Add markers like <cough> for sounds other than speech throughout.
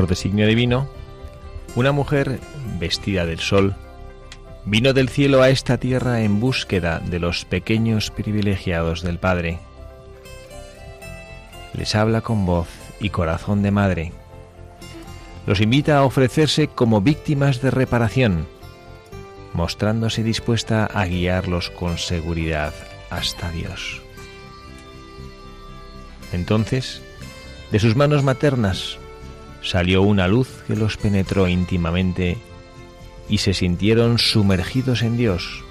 por designio divino, una mujer vestida del sol vino del cielo a esta tierra en búsqueda de los pequeños privilegiados del Padre. Les habla con voz y corazón de madre. Los invita a ofrecerse como víctimas de reparación, mostrándose dispuesta a guiarlos con seguridad hasta Dios. Entonces, de sus manos maternas salió una luz que los penetró íntimamente y se sintieron sumergidos en Dios,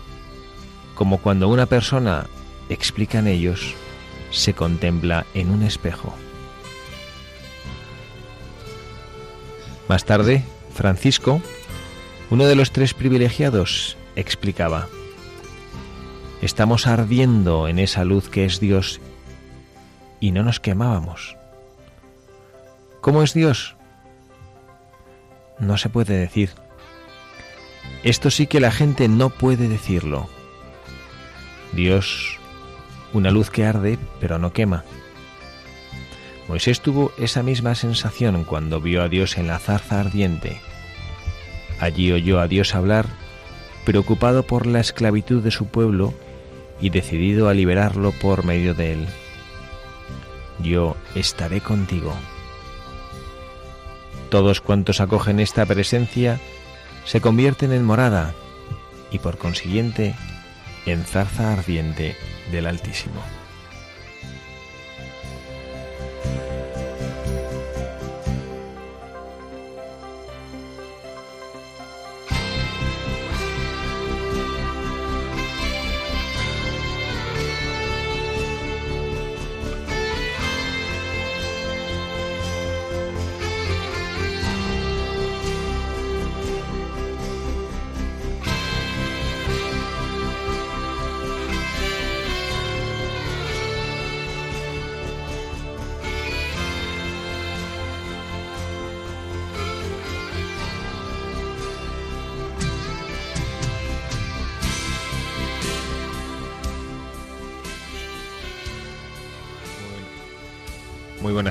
como cuando una persona, explican ellos, se contempla en un espejo. Más tarde, Francisco, uno de los tres privilegiados, explicaba, Estamos ardiendo en esa luz que es Dios y no nos quemábamos. ¿Cómo es Dios? No se puede decir. Esto sí que la gente no puede decirlo. Dios, una luz que arde pero no quema. Moisés tuvo esa misma sensación cuando vio a Dios en la zarza ardiente. Allí oyó a Dios hablar, preocupado por la esclavitud de su pueblo y decidido a liberarlo por medio de él. Yo estaré contigo. Todos cuantos acogen esta presencia se convierten en morada y por consiguiente en zarza ardiente del Altísimo.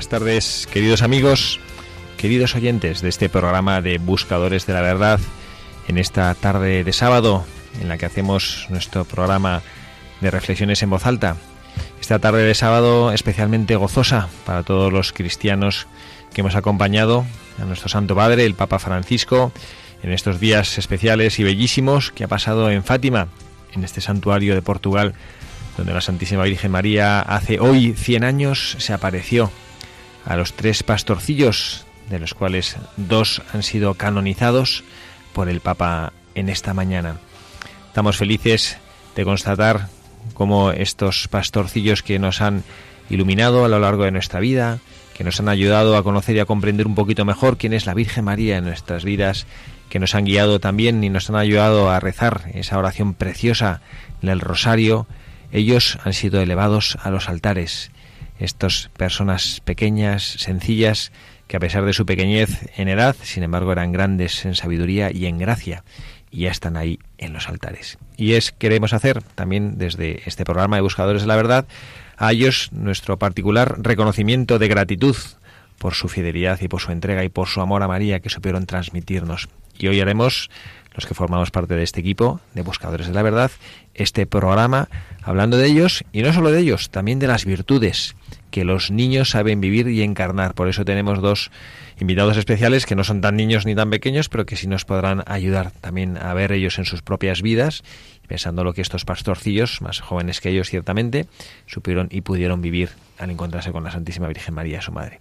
Buenas tardes, queridos amigos, queridos oyentes de este programa de Buscadores de la Verdad, en esta tarde de sábado, en la que hacemos nuestro programa de reflexiones en voz alta. Esta tarde de sábado especialmente gozosa para todos los cristianos que hemos acompañado a nuestro Santo Padre, el Papa Francisco, en estos días especiales y bellísimos que ha pasado en Fátima, en este santuario de Portugal donde la Santísima Virgen María hace hoy 100 años se apareció a los tres pastorcillos, de los cuales dos han sido canonizados por el Papa en esta mañana. Estamos felices de constatar cómo estos pastorcillos que nos han iluminado a lo largo de nuestra vida, que nos han ayudado a conocer y a comprender un poquito mejor quién es la Virgen María en nuestras vidas, que nos han guiado también y nos han ayudado a rezar esa oración preciosa del rosario, ellos han sido elevados a los altares. Estas personas pequeñas, sencillas, que a pesar de su pequeñez en edad, sin embargo eran grandes en sabiduría y en gracia, y ya están ahí en los altares. Y es queremos hacer también desde este programa de Buscadores de la Verdad a ellos nuestro particular reconocimiento de gratitud por su fidelidad y por su entrega y por su amor a María que supieron transmitirnos. Y hoy haremos, los que formamos parte de este equipo de Buscadores de la Verdad, este programa hablando de ellos y no solo de ellos, también de las virtudes que los niños saben vivir y encarnar. Por eso tenemos dos invitados especiales que no son tan niños ni tan pequeños, pero que sí nos podrán ayudar también a ver ellos en sus propias vidas, pensando lo que estos pastorcillos, más jóvenes que ellos ciertamente, supieron y pudieron vivir al encontrarse con la Santísima Virgen María, su madre.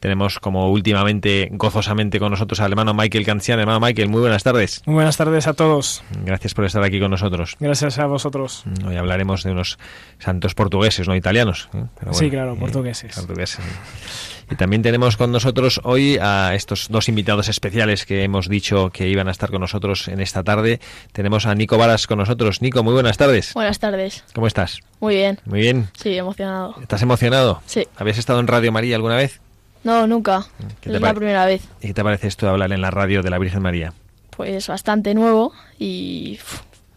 Tenemos como últimamente gozosamente con nosotros al hermano Michael Cancian. Hermano Michael, muy buenas tardes. Muy buenas tardes a todos. Gracias por estar aquí con nosotros. Gracias a vosotros. Hoy hablaremos de unos santos portugueses, no italianos. ¿eh? sí, claro, eh, portugueses. portugueses. Y también tenemos con nosotros hoy a estos dos invitados especiales que hemos dicho que iban a estar con nosotros en esta tarde. Tenemos a Nico Varas con nosotros. Nico, muy buenas tardes. Buenas tardes. ¿Cómo estás? Muy bien. Muy bien. Sí, emocionado. ¿Estás emocionado? Sí. ¿Habías estado en Radio María alguna vez? No, nunca. Es la primera vez. ¿Y qué te parece esto de hablar en la radio de la Virgen María? Pues bastante nuevo y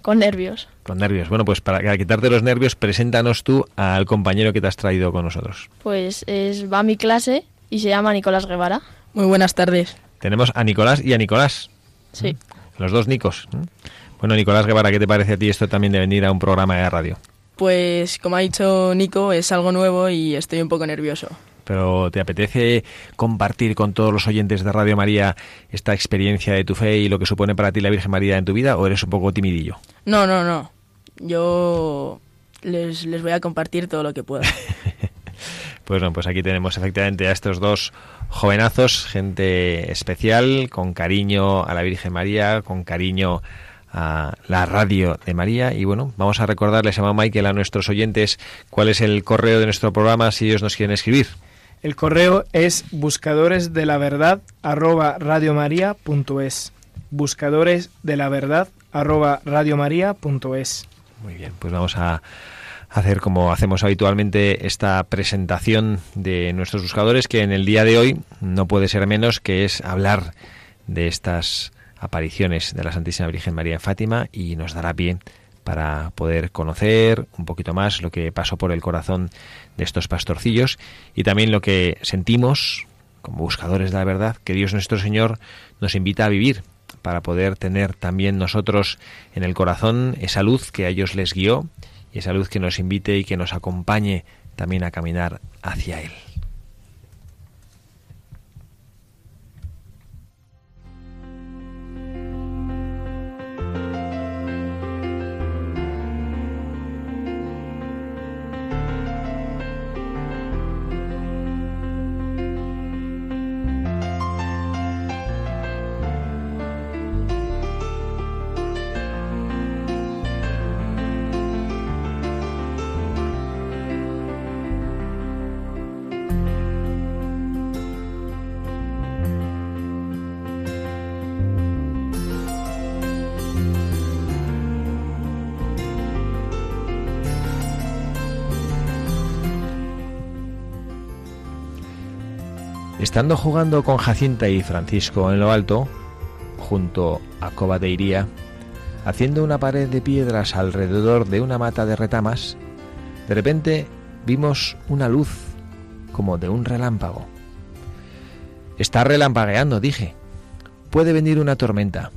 con nervios. Con nervios. Bueno, pues para quitarte los nervios, preséntanos tú al compañero que te has traído con nosotros. Pues es, va a mi clase y se llama Nicolás Guevara. Muy buenas tardes. Tenemos a Nicolás y a Nicolás. Sí. Los dos Nicos. Bueno, Nicolás Guevara, ¿qué te parece a ti esto también de venir a un programa de radio? Pues como ha dicho Nico, es algo nuevo y estoy un poco nervioso pero ¿te apetece compartir con todos los oyentes de Radio María esta experiencia de tu fe y lo que supone para ti la Virgen María en tu vida o eres un poco timidillo? No, no, no. Yo les, voy a compartir todo lo que pueda. <laughs> pues no, pues aquí tenemos efectivamente a estos dos jovenazos, gente especial, con cariño a la Virgen María, con cariño a la radio de María. Y bueno, vamos a recordarles a mamá Michael, a nuestros oyentes, cuál es el correo de nuestro programa si ellos nos quieren escribir. El correo es buscadores de la verdad arroba radiomaria.es. Buscadores de la verdad. Muy bien, pues vamos a hacer como hacemos habitualmente esta presentación de nuestros buscadores que en el día de hoy no puede ser menos que es hablar de estas apariciones de la Santísima Virgen María en Fátima y nos dará pie para poder conocer un poquito más lo que pasó por el corazón de estos pastorcillos y también lo que sentimos como buscadores de la verdad que Dios nuestro Señor nos invita a vivir para poder tener también nosotros en el corazón esa luz que a ellos les guió y esa luz que nos invite y que nos acompañe también a caminar hacia Él. Estando jugando con Jacinta y Francisco en lo alto, junto a Cova de haciendo una pared de piedras alrededor de una mata de retamas, de repente vimos una luz como de un relámpago. Está relampagueando, dije. Puede venir una tormenta.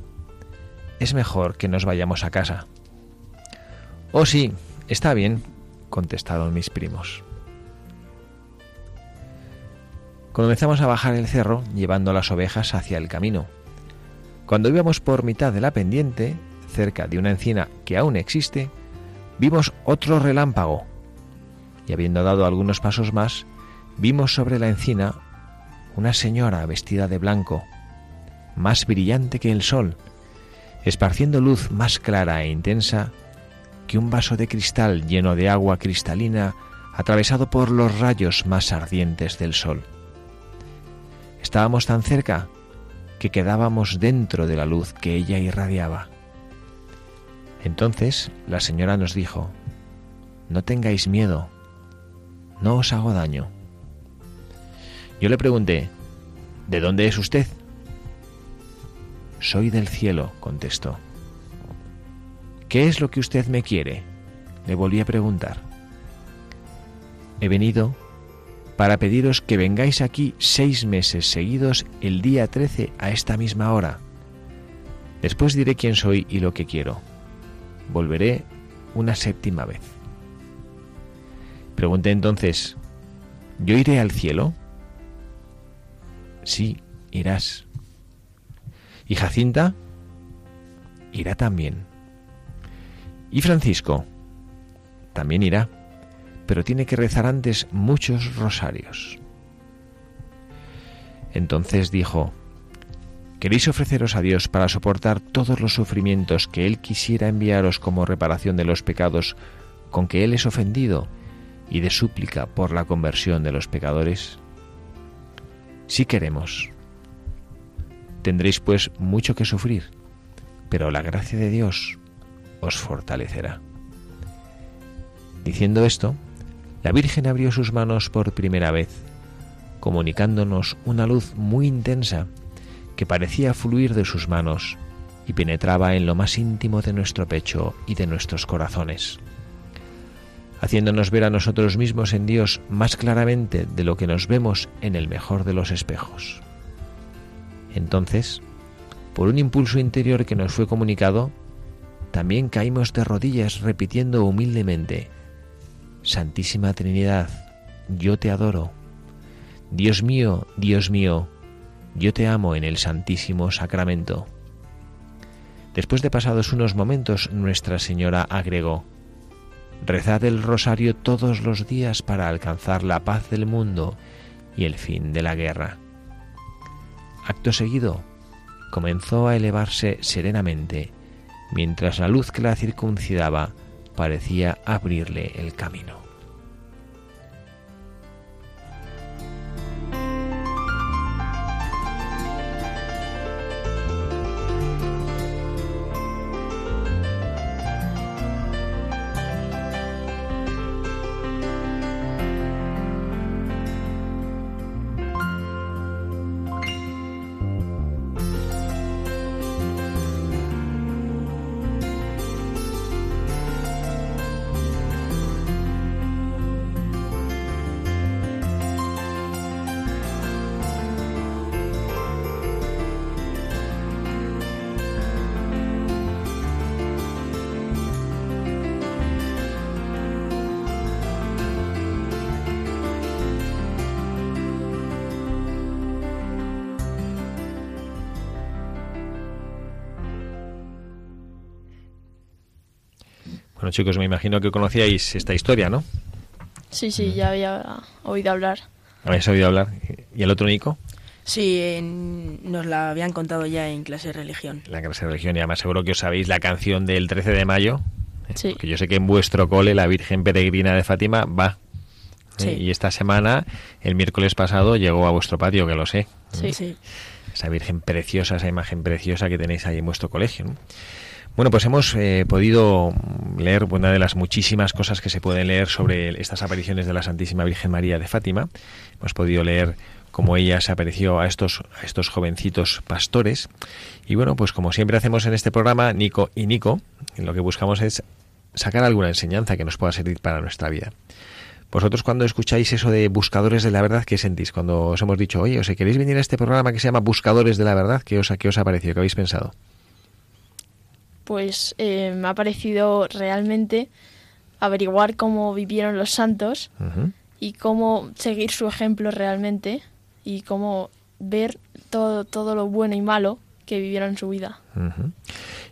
Es mejor que nos vayamos a casa. Oh sí, está bien, contestaron mis primos. Comenzamos a bajar el cerro llevando las ovejas hacia el camino. Cuando íbamos por mitad de la pendiente, cerca de una encina que aún existe, vimos otro relámpago y habiendo dado algunos pasos más, vimos sobre la encina una señora vestida de blanco, más brillante que el sol, esparciendo luz más clara e intensa que un vaso de cristal lleno de agua cristalina atravesado por los rayos más ardientes del sol. Estábamos tan cerca que quedábamos dentro de la luz que ella irradiaba. Entonces la señora nos dijo, no tengáis miedo, no os hago daño. Yo le pregunté, ¿de dónde es usted? Soy del cielo, contestó. ¿Qué es lo que usted me quiere? Le volví a preguntar. He venido para pediros que vengáis aquí seis meses seguidos el día 13 a esta misma hora. Después diré quién soy y lo que quiero. Volveré una séptima vez. Pregunté entonces, ¿yo iré al cielo? Sí, irás. ¿Y Jacinta? Irá también. ¿Y Francisco? También irá, pero tiene que rezar antes muchos rosarios. Entonces dijo, ¿Queréis ofreceros a Dios para soportar todos los sufrimientos que Él quisiera enviaros como reparación de los pecados con que Él es ofendido y de súplica por la conversión de los pecadores? Si queremos. Tendréis pues mucho que sufrir, pero la gracia de Dios os fortalecerá. Diciendo esto, la Virgen abrió sus manos por primera vez, comunicándonos una luz muy intensa que parecía fluir de sus manos y penetraba en lo más íntimo de nuestro pecho y de nuestros corazones, haciéndonos ver a nosotros mismos en Dios más claramente de lo que nos vemos en el mejor de los espejos. Entonces, por un impulso interior que nos fue comunicado, también caímos de rodillas repitiendo humildemente, Santísima Trinidad, yo te adoro. Dios mío, Dios mío, yo te amo en el Santísimo Sacramento. Después de pasados unos momentos, Nuestra Señora agregó, Rezad el rosario todos los días para alcanzar la paz del mundo y el fin de la guerra. Acto seguido, comenzó a elevarse serenamente, mientras la luz que la circuncidaba parecía abrirle el camino. Chicos, me imagino que conocíais esta historia, ¿no? Sí, sí, ya había oído hablar. ¿Habéis oído hablar? ¿Y el otro Nico? Sí, en- nos la habían contado ya en clase de religión. La clase de religión, y además seguro que os sabéis la canción del 13 de mayo. ¿eh? Sí. Porque yo sé que en vuestro cole la Virgen Peregrina de Fátima va. ¿eh? Sí. Y esta semana, el miércoles pasado, llegó a vuestro patio, que lo sé. Sí. Sí. Esa Virgen preciosa, esa imagen preciosa que tenéis ahí en vuestro colegio. ¿no? Bueno, pues hemos eh, podido leer una de las muchísimas cosas que se pueden leer sobre estas apariciones de la Santísima Virgen María de Fátima. Hemos podido leer cómo ella se apareció a estos, a estos jovencitos pastores. Y bueno, pues como siempre hacemos en este programa, Nico y Nico, lo que buscamos es sacar alguna enseñanza que nos pueda servir para nuestra vida. Vosotros cuando escucháis eso de buscadores de la verdad, ¿qué sentís? Cuando os hemos dicho, oye, ¿os queréis venir a este programa que se llama Buscadores de la Verdad? ¿Qué os, qué os ha parecido? ¿Qué habéis pensado? Pues eh, me ha parecido realmente averiguar cómo vivieron los santos y cómo seguir su ejemplo realmente y cómo ver todo, todo lo bueno y malo que vivieron en su vida.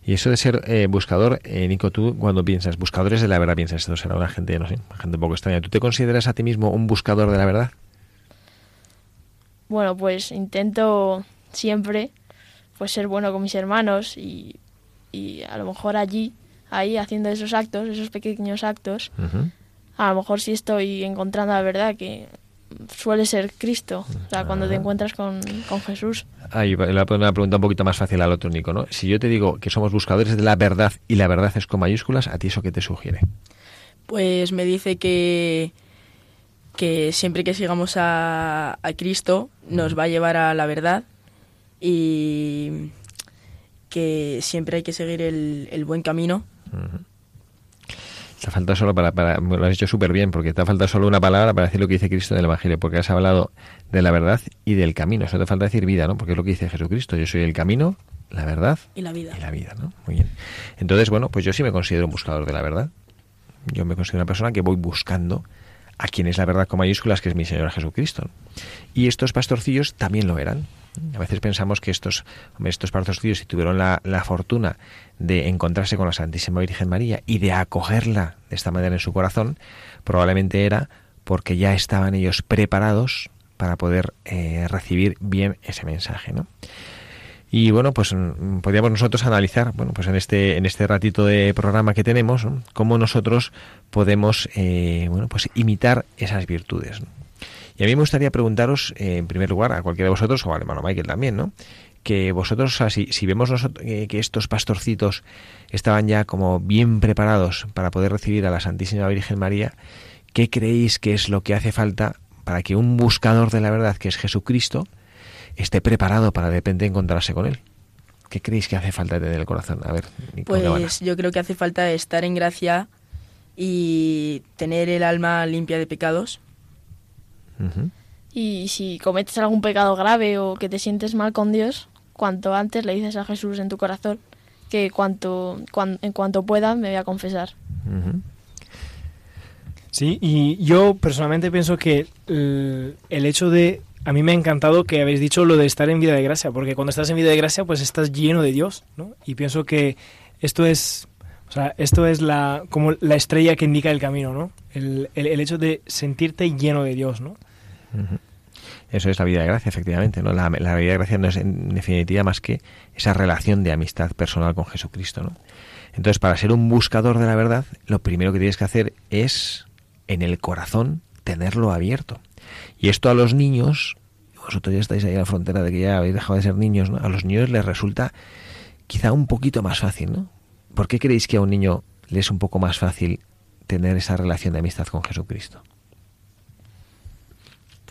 Y eso de ser eh, buscador, eh, Nico, tú cuando piensas buscadores de la verdad, piensas, esto será una gente, no sé, una gente un poco extraña. ¿Tú te consideras a ti mismo un buscador de la verdad? Bueno, pues intento siempre pues ser bueno con mis hermanos y, y a lo mejor allí, ahí haciendo esos actos, esos pequeños actos, Ujú. a lo mejor sí estoy encontrando la verdad que suele ser Cristo, o sea, cuando te Ah. encuentras con, con Jesús. Ahí va- una pregunta un poquito más fácil al otro, Nico, ¿no? Si yo te digo que somos buscadores de la verdad y la verdad es con mayúsculas, ¿a ti eso qué te sugiere? Pues me dice que, que siempre que sigamos a, a Cristo nos va a llevar a la verdad y que siempre hay que seguir el, el buen camino. Ujú. Te falta solo para, para, lo has hecho súper bien, porque te ha faltado solo una palabra para decir lo que dice Cristo en el Evangelio, porque has hablado de la verdad y del camino. Eso te falta decir vida, ¿no? Porque es lo que dice Jesucristo. Yo soy el camino, la verdad y la vida. Y la vida, ¿no? Muy bien. Entonces, bueno, pues yo sí me considero un buscador de la verdad. Yo me considero una persona que voy buscando a quien es la verdad con mayúsculas, que es mi Señor Jesucristo. Y estos pastorcillos también lo eran. A veces pensamos que estos, estos pastorcillos, si tuvieron la, la, fortuna de encontrarse con la Santísima Virgen María y de acogerla de esta manera en su corazón, probablemente era porque ya estaban ellos preparados para poder eh, recibir bien ese mensaje, ¿no? Y bueno, pues mm, podríamos nosotros analizar, bueno, pues en este, en este ratito de programa que tenemos, cómo nosotros podemos, eh, bueno, pues imitar esas virtudes. Y a mí me gustaría preguntaros, eh, en primer lugar, a cualquiera de vosotros, o al hermano Michael también, ¿no? Que vosotros, o si, si, vemos nosotros, eh, que estos pastorcitos estaban ya como bien preparados para poder recibir a la Santísima Virgen María, ¿qué creéis que es lo que hace falta para que un buscador de la verdad, que es Jesucristo, esté preparado para de repente encontrarse con él? ¿Qué creéis que hace falta tener el corazón? A ver, pues yo creo que hace falta estar en gracia y tener el alma limpia de pecados. Uh -huh. Y si cometes algún pecado grave o que te sientes mal con Dios, cuanto antes le dices a Jesús en tu corazón que cuanto, cuan, en cuanto pueda me voy a confesar. Uh -huh. Sí, y yo personalmente pienso que el, el hecho de a mí me ha encantado que habéis dicho lo de estar en vida de gracia, porque cuando estás en vida de gracia, pues estás lleno de Dios, ¿no? Y pienso que esto es, o sea, esto es la, como la estrella que indica el camino, ¿no? El, el, el hecho de sentirte lleno de Dios, ¿no? Eso es la vida de gracia, efectivamente, ¿no? La, la, vida de gracia no es en definitiva más que esa relación de amistad personal con Jesucristo, ¿no? Entonces, para ser un buscador de la verdad, lo primero que tienes que hacer es, en el corazón, tenerlo abierto. Y esto a los niños, vosotros ya estáis ahí a la frontera de que ya habéis dejado de ser niños, ¿no? A los niños les resulta quizá un poquito más fácil, ¿no? ¿Por qué creéis que a un niño le es un poco más fácil tener esa relación de amistad con Jesucristo?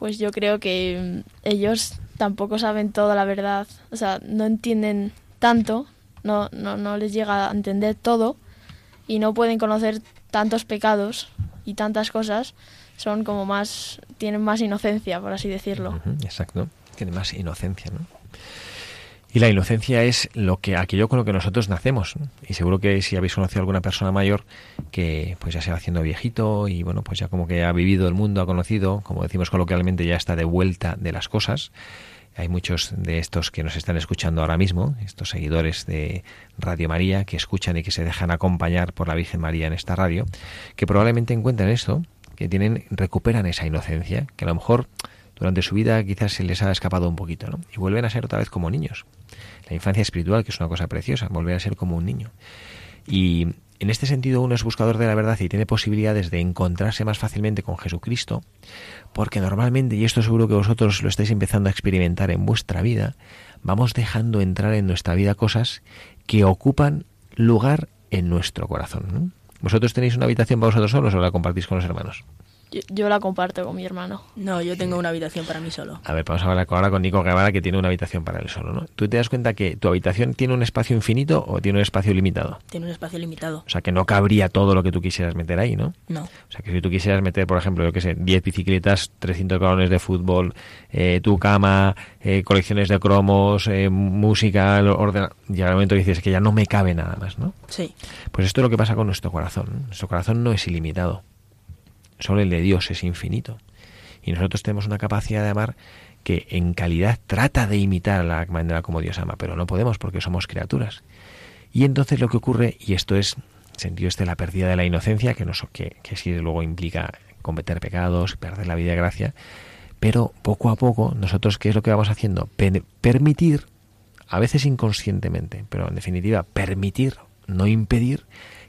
Pues yo creo que ellos tampoco saben toda la verdad, o sea, no entienden tanto, no, no, no les llega a entender todo y no pueden conocer tantos pecados y tantas cosas, son como más, tienen más inocencia, por así decirlo. Exacto, tienen más inocencia, ¿no? Y la inocencia es lo que aquello con lo que nosotros nacemos. Y seguro que si habéis conocido a alguna persona mayor que pues ya se va haciendo viejito y bueno, pues ya como que ha vivido el mundo, ha conocido, como decimos coloquialmente, ya está de vuelta de las cosas. Hay muchos de estos que nos están escuchando ahora mismo, estos seguidores de Radio María que escuchan y que se dejan acompañar por la Virgen María en esta radio, que probablemente encuentran esto, que tienen recuperan esa inocencia, que a lo mejor durante su vida quizás se les ha escapado un poquito, ¿no? Y vuelven a ser otra vez como niños. La infancia espiritual, que es una cosa preciosa, volver a ser como un niño. Y en este sentido uno es buscador de la verdad y tiene posibilidades de encontrarse más fácilmente con Jesucristo, porque normalmente, y esto seguro que vosotros lo estáis empezando a experimentar en vuestra vida, vamos dejando entrar en nuestra vida cosas que ocupan lugar en nuestro corazón. ¿Vosotros tenéis una habitación para vosotros solos o la compartís con los hermanos? Yo, yo, la comparto con mi hermano. No, yo tengo una habitación para mí solo. A ver, vamos a hablar ahora con Nico Guevara que tiene una habitación para él solo, ¿no? ¿Tú te das cuenta que tu habitación tiene un espacio infinito o tiene un espacio limitado? Tiene un espacio limitado. O sea, que no cabría todo lo que tú quisieras meter ahí, ¿no? No. O sea, que si tú quisieras meter, por ejemplo, yo qué sé, 10 bicicletas, 300 balones de fútbol, eh, tu cama, eh, colecciones de cromos, eh, música, orden... llega el momento que dices que ya no me cabe nada más, ¿no? Sí. Pues esto es lo que pasa con nuestro corazón. Nuestro corazón no es ilimitado solo el de Dios es infinito. Y nosotros tenemos una capacidad de amar que en calidad trata de imitar la manera como Dios ama, pero no podemos porque somos criaturas. Y entonces lo que ocurre, y esto es sentido este la pérdida de la inocencia, que, nos, que, que sí luego implica cometer pecados, perder la vida de gracia, pero poco a poco nosotros qué es lo que vamos haciendo? Per permitir, a veces inconscientemente, pero en definitiva permitir, no impedir,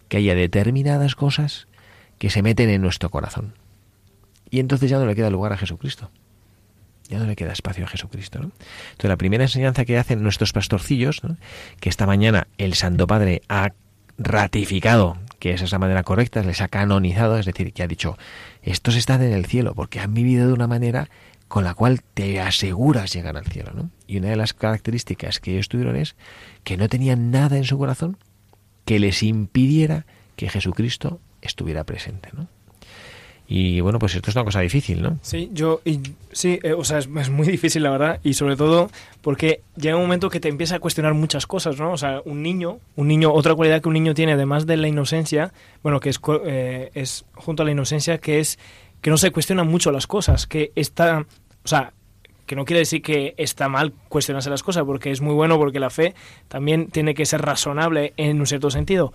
que haya determinadas cosas que se meten en nuestro corazón. Y entonces ya no le queda lugar a Jesucristo. Ya no le queda espacio a Jesucristo. Entonces la primera enseñanza que hacen nuestros pastorcillos, que esta mañana el Santo Padre ha ratificado que esa es la manera correcta, les ha canonizado, es decir, que ha dicho, estos están en el cielo porque han vivido de una manera con la cual te aseguras llegar al cielo. Y una de las características que ellos tuvieron es que no tenían nada en su corazón que les impidiera que Jesucristo estuviera presente, ¿no? Y bueno, pues esto es una cosa difícil, ¿no? Sí, yo, y, sí, eh, o sea, es, muy difícil la verdad, y sobre todo porque llega un momento que te empieza a cuestionar muchas cosas, ¿no? O sea, un niño, un niño, otra cualidad que un niño tiene, además de la inocencia, bueno, que es, eh, es junto a la inocencia, que es que no se cuestionan mucho las cosas, que está, o sea, que no quiere decir que está mal cuestionarse las cosas, porque es muy bueno, porque la fe también tiene que ser razonable en un cierto sentido,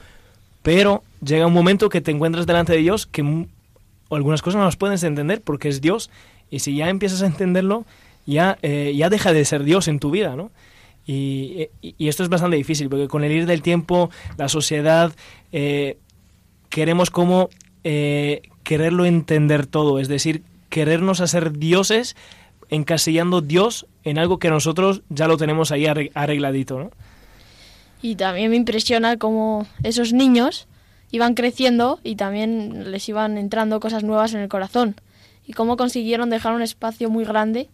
pero llega un momento que te encuentras delante de Dios que algunas cosas no las puedes entender porque es Dios, y si ya empiezas a entenderlo, ya, eh, ya deja de ser Dios en tu vida, ¿no? Y, esto es bastante difícil, porque con el ir del tiempo, la sociedad, eh, queremos como eh, quererlo entender todo, es decir, querernos hacer dioses encasillando Dios en algo que nosotros ya lo tenemos ahí arregladito, ¿no? Y también me impresiona cómo esos niños iban creciendo y también les iban entrando cosas nuevas en el corazón. Y cómo consiguieron dejar un espacio muy grande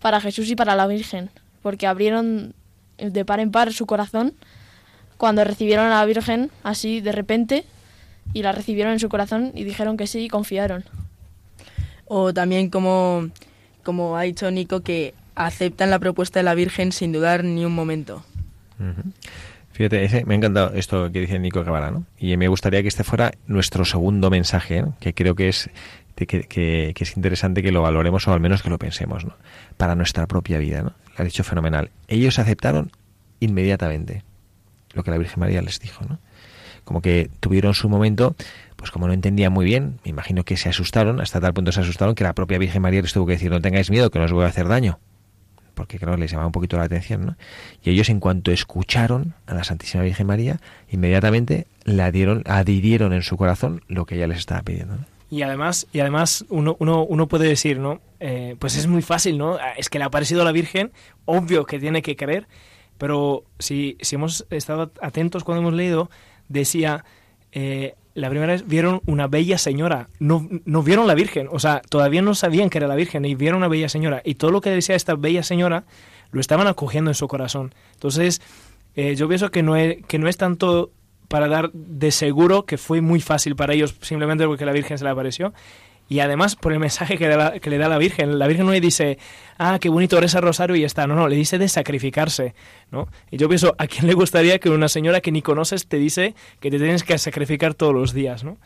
para Jesús y para la Virgen, porque abrieron de par en par su corazón cuando recibieron a la Virgen así de repente y la recibieron en su corazón y dijeron que sí y confiaron. O también como, como ha dicho Nico, que aceptan la propuesta de la Virgen sin dudar ni un momento. Fíjate, me ha encantado esto que dice Nico Guevara, ¿no? Y me gustaría que este fuera nuestro segundo mensaje, que creo que es que, que, es interesante que lo valoremos o al menos que lo pensemos, ¿no? Para nuestra propia vida, ¿no? Lo ha dicho fenomenal. Ellos aceptaron inmediatamente lo que la Virgen María les dijo, ¿no? como que tuvieron su momento, pues como no entendían muy bien, me imagino que se asustaron, hasta tal punto se asustaron que la propia Virgen María les tuvo que decir, no tengáis miedo, que no os voy a hacer daño. Porque que les llamaba un poquito la atención, ¿no? Y ellos en cuanto escucharon a la Santísima Virgen María, inmediatamente la dieron, adhirieron en su corazón lo que ella les estaba pidiendo. Y además, y además uno, uno, uno puede decir, ¿no? Eh, pues es muy fácil, ¿no? Es que le ha parecido a la Virgen, obvio que tiene que creer, pero si, si hemos estado atentos cuando hemos leído, decía, eh, la primera vez vieron una bella señora, no, no vieron la Virgen, o sea, todavía no sabían que era la Virgen y vieron una bella señora. Y todo lo que decía esta bella señora lo estaban acogiendo en su corazón. Entonces, eh, yo pienso que no, es, que no es tanto para dar de seguro que fue muy fácil para ellos simplemente porque la Virgen se le apareció, y además por el mensaje que, que, le da la Virgen. La Virgen no le dice, ah, qué bonito el rosario y está. No, no, le dice de sacrificarse. ¿no? Y yo pienso, ¿a quién le gustaría que una señora que ni conoces te dice que te tienes que sacrificar todos los días? ¿no?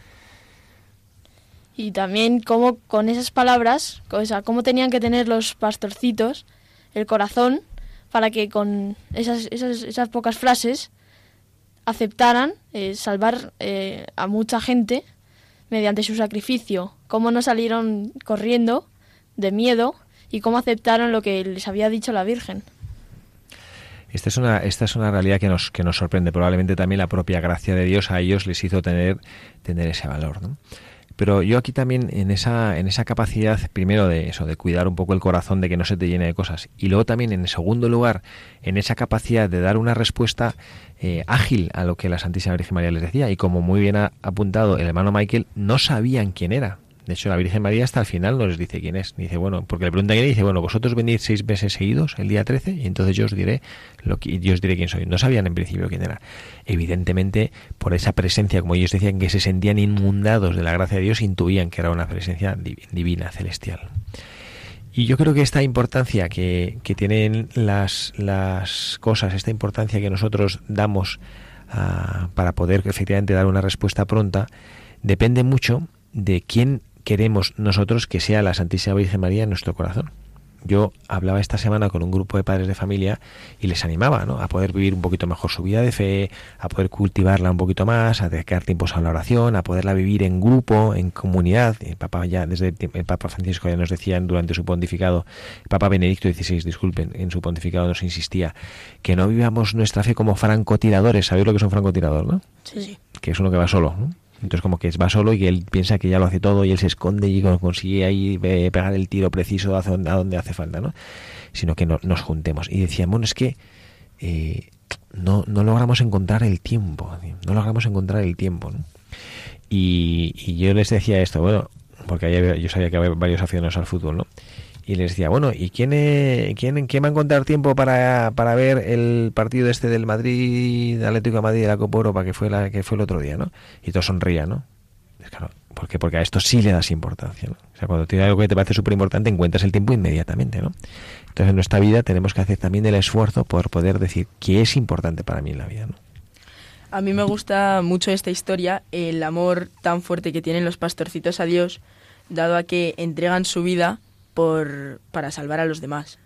Y también cómo con esas palabras, o cómo tenían que tener los pastorcitos el corazón para que con esas, esas, esas pocas frases aceptaran eh, salvar eh, a mucha gente mediante su sacrificio, cómo no salieron corriendo de miedo y cómo aceptaron lo que les había dicho la Virgen. Esta es una, esta es una realidad que nos, que nos sorprende. Probablemente también la propia gracia de Dios a ellos les hizo tener, tener ese valor. ¿no? Pero yo aquí también en esa, en esa capacidad, primero de eso, de cuidar un poco el corazón, de que no se te llene de cosas, y luego también en segundo lugar, en esa capacidad de dar una respuesta eh, ágil a lo que la Santísima Virgen María les decía, y como muy bien ha apuntado el hermano Michael, no sabían quién era. De hecho, la Virgen María hasta el final no les dice quién es. Dice, bueno, porque le pregunta quién es, dice, bueno, vosotros venís seis meses seguidos, el día 13, y entonces yo os diré lo que yo diré quién soy. No sabían en principio quién era. Evidentemente, por esa presencia, como ellos decían, que se sentían inundados de la gracia de Dios, intuían que era una presencia divina, celestial. Y yo creo que esta importancia que, que tienen las, las cosas, esta importancia que nosotros damos ah, para poder efectivamente dar una respuesta pronta, depende mucho de quién queremos nosotros que sea la Santísima Virgen María en nuestro corazón. Yo hablaba esta semana con un grupo de padres de familia y les animaba ¿no? a poder vivir un poquito mejor su vida de fe, a poder cultivarla un poquito más, a dedicar tiempos a la oración, a poderla vivir en grupo, en comunidad. El Papa ya desde el Papa Francisco ya nos decía durante su pontificado, el Papa Benedicto XVI, disculpen, en su pontificado nos insistía que no vivamos nuestra fe como francotiradores. ¿Sabéis lo que es un francotirador, no? Sí, sí. Que es uno que va solo, ¿no? Entonces como que va solo y él piensa que ya lo hace todo y él se esconde y consigue ahí pegar el tiro preciso a donde hace falta, ¿no? Sino que nos juntemos. Y decían, bueno, es que eh, no, no logramos encontrar el tiempo, no logramos encontrar el tiempo, ¿no? Y, y yo les decía esto, bueno, porque yo sabía que había varios aficionados al fútbol, ¿no? Y les decía, bueno, ¿y quién, quién, quién va a encontrar tiempo para, para ver el partido este del Madrid, Atlético Madrid de la Copa Europa que fue, la, que fue el otro día, ¿no? Y todos sonrían, ¿no? Claro, ¿Por qué? Porque a esto sí le das importancia. ¿no? O sea, cuando tienes algo que te parece súper importante, encuentras el tiempo inmediatamente. ¿no? Entonces, en nuestra vida tenemos que hacer también el esfuerzo por poder decir qué es importante para mí en la vida. ¿no? A mí me gusta mucho esta historia, el amor tan fuerte que tienen los pastorcitos a Dios, dado a que entregan su vida para salvar a los demás.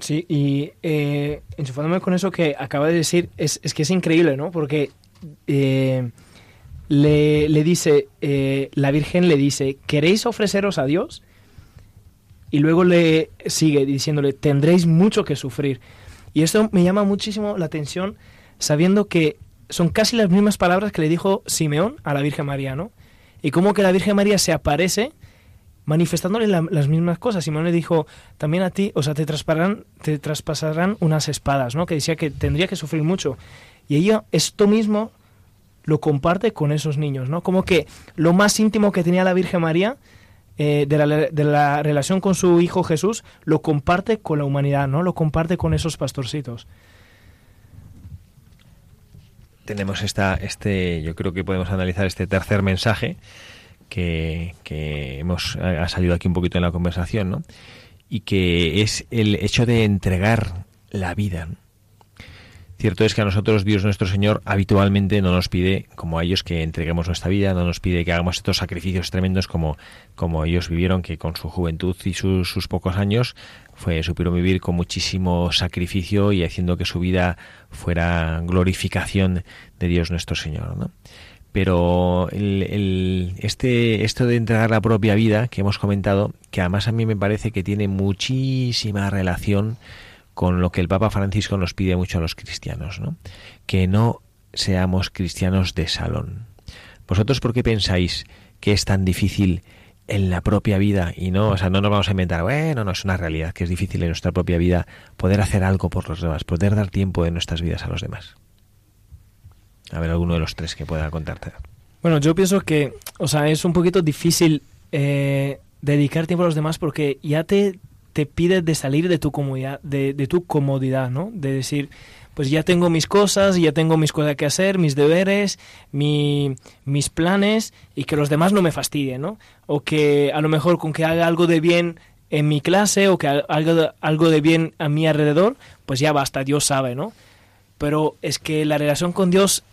Sí, y eh, enchufándome con eso que acaba de decir, es, es que es increíble, ¿no? Porque eh, le, le, dice, eh, la Virgen le dice, ¿queréis ofreceros a Dios? Y luego le sigue diciéndole, tendréis mucho que sufrir. Y esto me llama muchísimo la atención, sabiendo que son casi las mismas palabras que le dijo Simeón a la Virgen María, ¿no? Y como que la Virgen María se aparece manifestándole la, las mismas cosas. Simón le dijo, también a ti, o sea, te traspasarán, te traspasarán unas espadas, ¿no? Que decía que tendría que sufrir mucho. Y ella esto mismo lo comparte con esos niños, ¿no? Como que lo más íntimo que tenía la Virgen María eh, de, la, de, la, relación con su hijo Jesús, lo comparte con la humanidad, ¿no? Lo comparte con esos pastorcitos. Tenemos esta, este, yo creo que podemos analizar este tercer mensaje, que, hemos ha salido aquí un poquito en la conversación, ¿no? Y que es el hecho de entregar la vida. Cierto es que a nosotros Dios nuestro Señor habitualmente no nos pide, como a ellos, que entreguemos nuestra vida, no nos pide que hagamos estos sacrificios tremendos como, como ellos vivieron, que con su juventud y sus, sus pocos años fue, supieron vivir con muchísimo sacrificio y haciendo que su vida fuera glorificación de Dios nuestro Señor. ¿no? Pero el, el, este esto de entregar la propia vida que hemos comentado que además a mí me parece que tiene muchísima relación con lo que el Papa Francisco nos pide mucho a los cristianos ¿no? que no seamos cristianos de salón vosotros por qué pensáis que es tan difícil en la propia vida y no, o sea, no nos vamos a inventar, bueno, no es una realidad que es difícil en nuestra propia vida poder hacer algo por los demás, poder dar tiempo de nuestras vidas a los demás. A ver, alguno de los tres que pueda contarte. Bueno, yo pienso que, o sea, es un poquito difícil eh, dedicar tiempo a los demás porque ya te, te pides de salir de tu comodidad, de, de, tu comodidad, ¿no? De decir, pues ya tengo mis cosas, ya tengo mis cosas que hacer, mis deberes, mi, mis planes y que los demás no me fastidien, ¿no? O que a lo mejor con que haga algo de bien en mi clase o que haga algo de bien a mi alrededor, pues ya basta, Dios sabe, ¿no? Pero es que la relación con Dios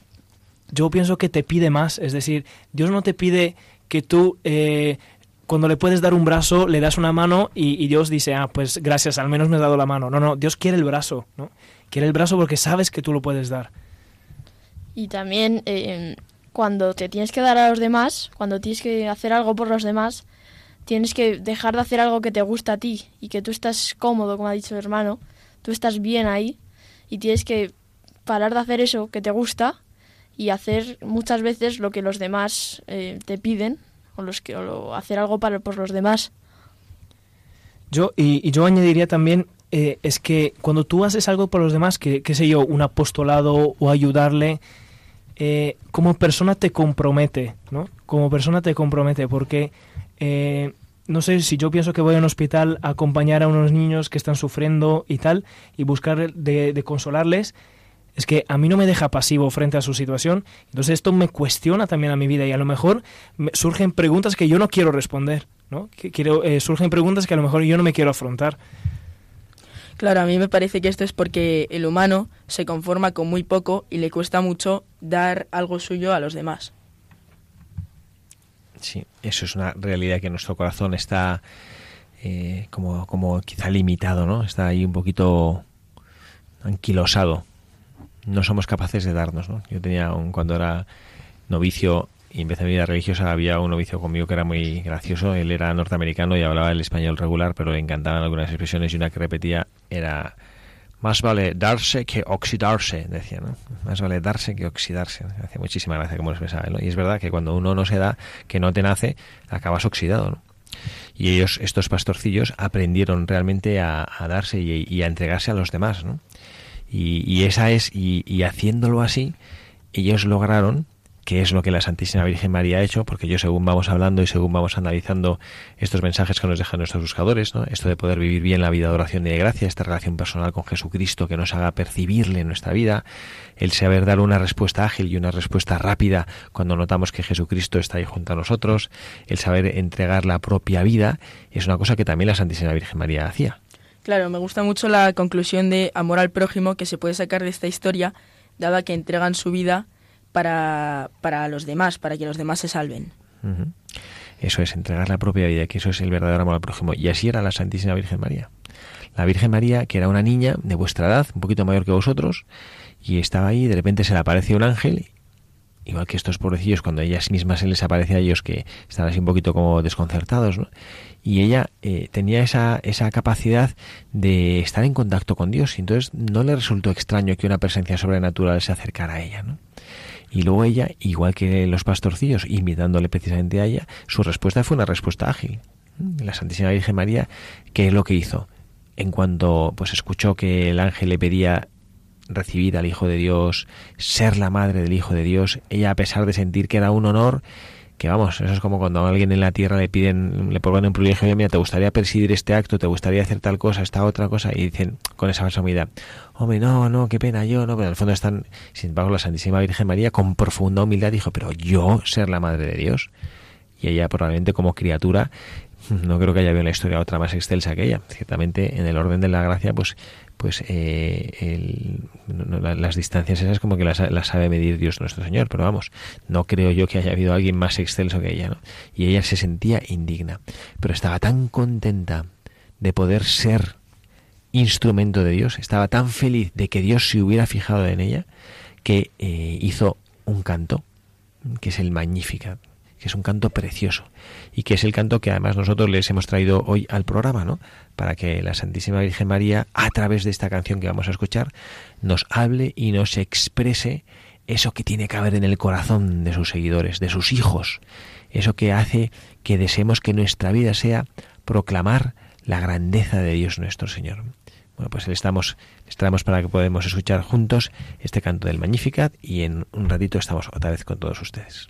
yo pienso que te pide más. Es decir, Dios no te pide que tú, eh, cuando le puedes dar un brazo, le das una mano y, Dios dice, ah, pues gracias, al menos me he dado la mano. No, no, Dios quiere el brazo, ¿no? Quiere el brazo porque sabes que tú lo puedes dar. Y también eh, cuando te tienes que dar a los demás, cuando tienes que hacer algo por los demás, tienes que dejar de hacer algo que te gusta a ti y que tú estás cómodo, como ha dicho el hermano, tú estás bien ahí y tienes que parar de hacer eso que te gusta y hacer muchas veces lo que los demás eh, te piden o, los que, o hacer algo para por los demás. Yo, y, y yo añadiría también, eh, es que cuando tú haces algo por los demás, que, qué sé yo, un apostolado o ayudarle, eh, como persona te compromete, ¿no? Como persona te compromete, porque, eh, no sé, si yo pienso que voy a un hospital a acompañar a unos niños que están sufriendo y tal, y buscar de, de consolarles, es que a mí no me deja pasivo frente a su situación, entonces esto me cuestiona también a mi vida y a lo mejor me surgen preguntas que yo no quiero responder, ¿no? Que quiero, eh, surgen preguntas que a lo mejor yo no me quiero afrontar. Claro, a mí me parece que esto es porque el humano se conforma con muy poco y le cuesta mucho dar algo suyo a los demás. Sí, eso es una realidad que nuestro corazón está eh, como, como quizá limitado, ¿no? Está ahí un poquito anquilosado no somos capaces de darnos. ¿no? Yo tenía, un, cuando era novicio y empecé mi vida religiosa, había un novicio conmigo que era muy gracioso. Él era norteamericano y hablaba el español regular, pero le encantaban algunas expresiones y una que repetía era más vale darse que oxidarse, decía, ¿no? Más vale darse que oxidarse. Hacía muchísima gracia como lo expresaba. Y es verdad que cuando uno no se da, que no te nace, acabas oxidado. Y ellos, estos pastorcillos, aprendieron realmente a, a darse y, y, a entregarse a los demás, ¿no? Y, y esa es, y, y, haciéndolo así, ellos lograron qué es lo que la Santísima Virgen María ha hecho, porque yo según vamos hablando y según vamos analizando estos mensajes que nos dejan nuestros buscadores, ¿no? esto de poder vivir bien la vida de oración y de gracia, esta relación personal con Jesucristo que nos haga percibirle en nuestra vida, el saber dar una respuesta ágil y una respuesta rápida cuando notamos que Jesucristo está ahí junto a nosotros, el saber entregar la propia vida, es una cosa que también la Santísima Virgen María hacía. Claro, me gusta mucho la conclusión de amor al prójimo que se puede sacar de esta historia, dada que entregan su vida para, para los demás, para que los demás se salven. Eso es, entregar la propia vida, que eso es el verdadero amor al prójimo. Y así era la Santísima Virgen María. La Virgen María, que era una niña de vuestra edad, un poquito mayor que vosotros, y estaba ahí, de repente se le aparece un ángel, igual que estos pobrecillos, cuando ellas mismas se les aparece a ellos que están así un poquito como desconcertados, ¿no? Y ella eh, tenía esa, esa capacidad de estar en contacto con Dios, y entonces no le resultó extraño que una presencia sobrenatural se acercara a ella, ¿no? Y luego ella, igual que los pastorcillos, invitándole precisamente a ella, su respuesta fue una respuesta ágil. La Santísima Virgen María, ¿qué es lo que hizo? En cuanto pues escuchó que el ángel le pedía recibir al Hijo de Dios, ser la madre del Hijo de Dios, ella a pesar de sentir que era un honor, que vamos, eso es como cuando a alguien en la tierra le piden, le ponen un privilegio, mira, te gustaría presidir este acto, te gustaría hacer tal cosa, esta otra cosa, y dicen con esa falsa humildad, hombre, no, no, qué pena yo, no, pero en el fondo están, sin embargo, la Santísima Virgen María con profunda humildad dijo, pero yo ser la madre de Dios. Y ella probablemente como criatura <laughs> no creo que haya habido en la historia otra más excelsa que ella. Ciertamente, en el orden de la gracia, pues pues eh, las distancias esas como que las, sabe medir Dios nuestro Señor, pero vamos, no creo yo que haya habido alguien más excelso que ella, ¿no? Y ella se sentía indigna, pero estaba tan contenta de poder ser instrumento de Dios, estaba tan feliz de que Dios se hubiera fijado en ella, que eh, hizo un canto, que es el Magnífica, que es un canto precioso y que es el canto que además nosotros les hemos traído hoy al programa, ¿no? Para que la Santísima Virgen María, a través de esta canción que vamos a escuchar, nos hable y nos exprese eso que tiene que haber en el corazón de sus seguidores, de sus hijos, eso que hace que deseemos que nuestra vida sea proclamar la grandeza de Dios nuestro Señor. Bueno, pues estamos, estamos para que podamos escuchar juntos este canto del Magnificat y en un ratito estamos otra vez con todos ustedes.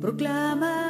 Proclama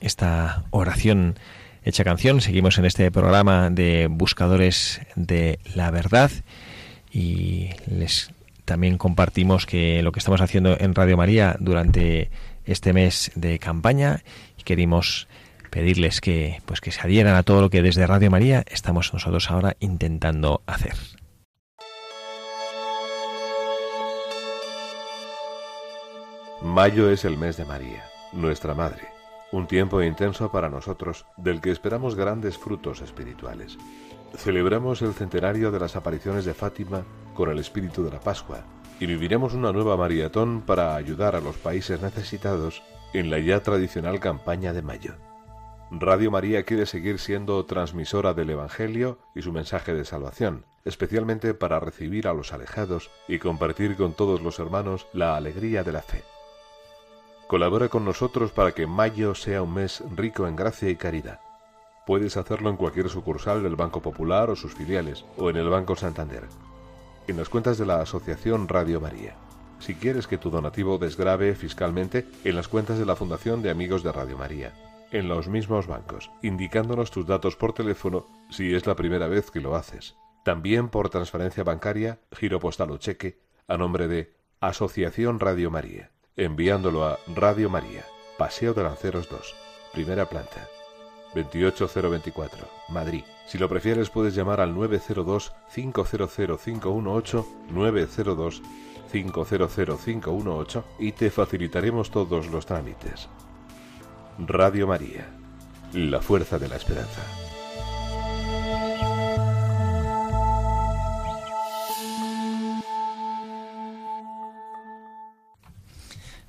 esta oración hecha canción. Seguimos en este programa de Buscadores de la Verdad y les también compartimos que lo que estamos haciendo en Radio María durante este mes de campaña y queremos pedirles que pues que se adhieran a todo lo que desde Radio María estamos nosotros ahora intentando hacer. Mayo es el mes de María, nuestra Madre un tiempo intenso para nosotros del que esperamos grandes frutos espirituales. Celebramos el centenario de las apariciones de Fátima con el espíritu de la Pascua y viviremos una nueva maratón para ayudar a los países necesitados en la ya tradicional campaña de mayo. Radio María quiere seguir siendo transmisora del Evangelio y su mensaje de salvación, especialmente para recibir a los alejados y compartir con todos los hermanos la alegría de la fe. Colabora con nosotros para que mayo sea un mes rico en gracia y caridad. Puedes hacerlo en cualquier sucursal del Banco Popular o sus filiales, o en el Banco Santander. En las cuentas de la Asociación Radio María. Si quieres que tu donativo desgrave fiscalmente, en las cuentas de la Fundación de Amigos de Radio María. En los mismos bancos, indicándonos tus datos por teléfono si es la primera vez que lo haces. También por transferencia bancaria, giro postal o cheque, a nombre de Asociación Radio María enviándolo a Radio María, Paseo de Lanceros 2, primera planta, 28024, Madrid. Si lo prefieres puedes llamar al 902-500-518, 902-500-518 y te facilitaremos todos los trámites. Radio María, la fuerza de la esperanza.